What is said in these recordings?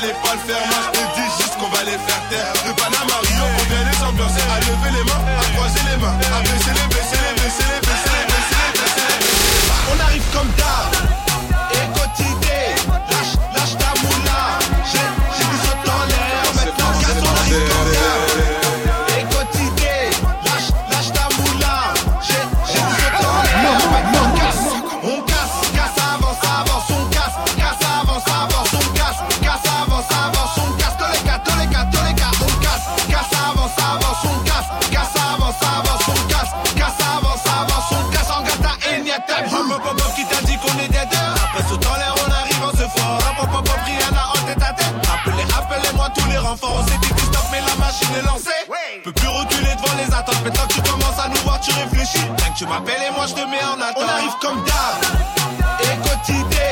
fallait pas le faire, moi Tu m'appelles et moi je te mets en attente. On arrive comme d'hab. Et quotidien.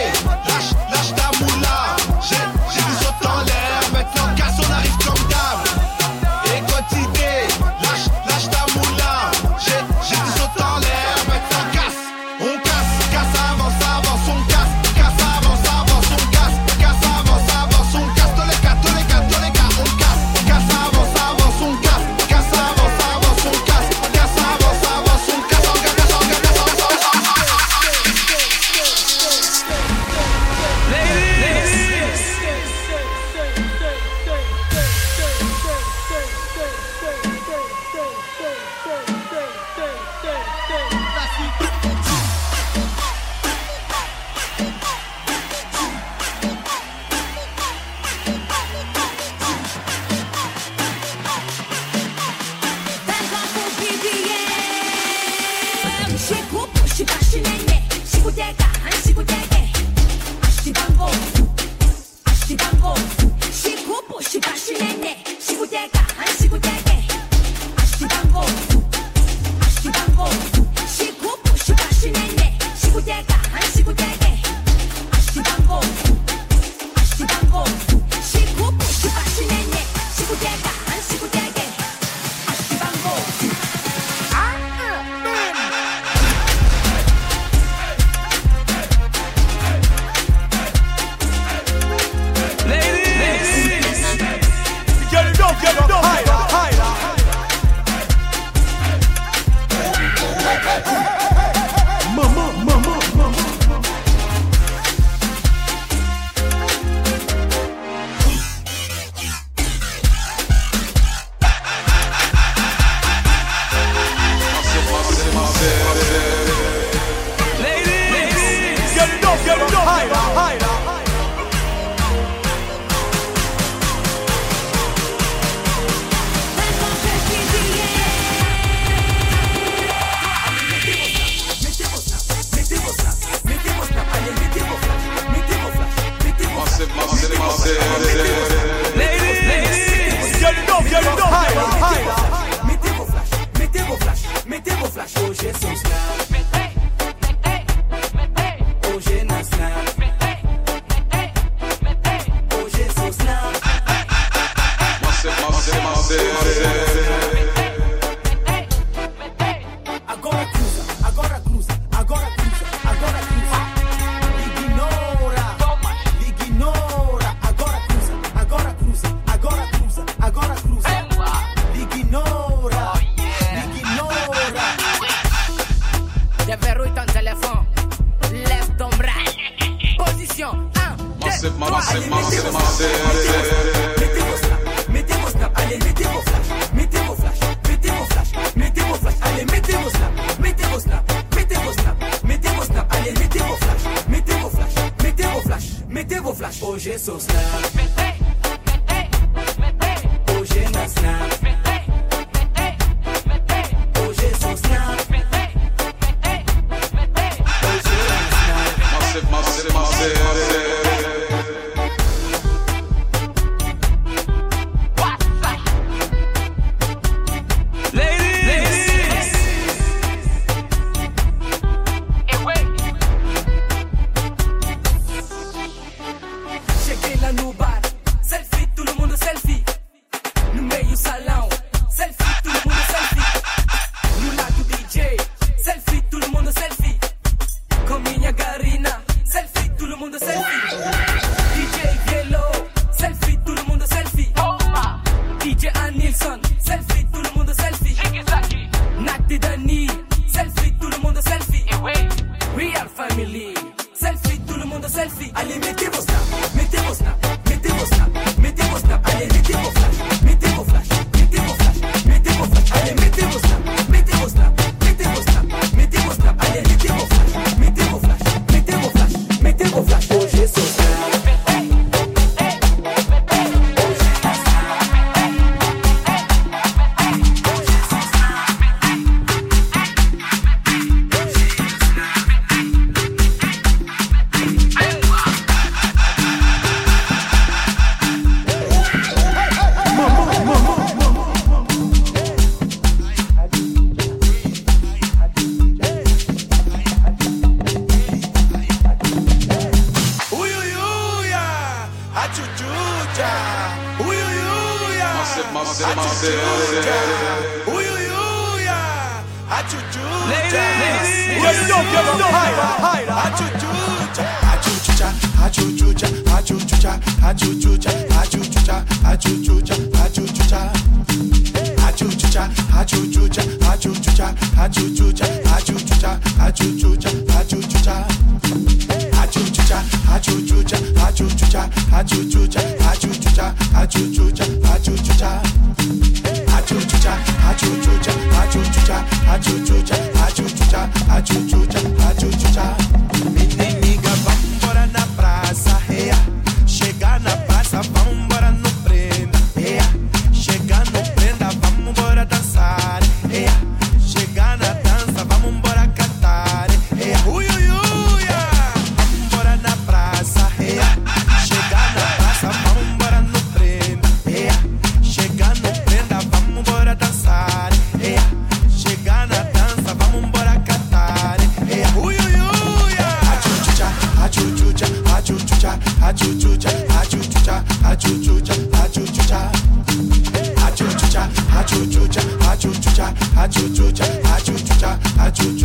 Achuchucha, achuchucha, achuchucha, achuchucha.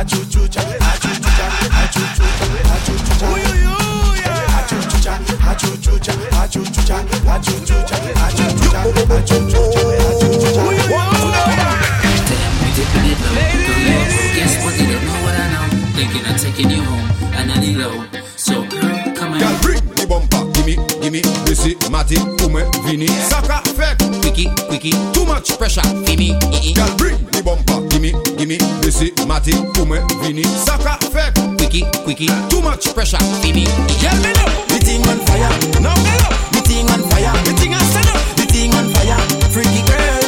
achuchucha, achuchucha, achuchucha, I know. Thinking I'm you home, and I need low. So come on. Girl, bring the bumper, gimme, gimme. This is Matic, Ume, Vini. Saka, fake. Too much pressure, gimme. Girl, bring Se mate pou mwen vini Sa ka fek Too much pressure. Fini Yel me nou The thing on fire. Now me nou The thing on fire. The thing on fire. Freaky girl.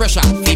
pressure.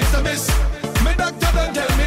Too much vitamins. My doctor done tell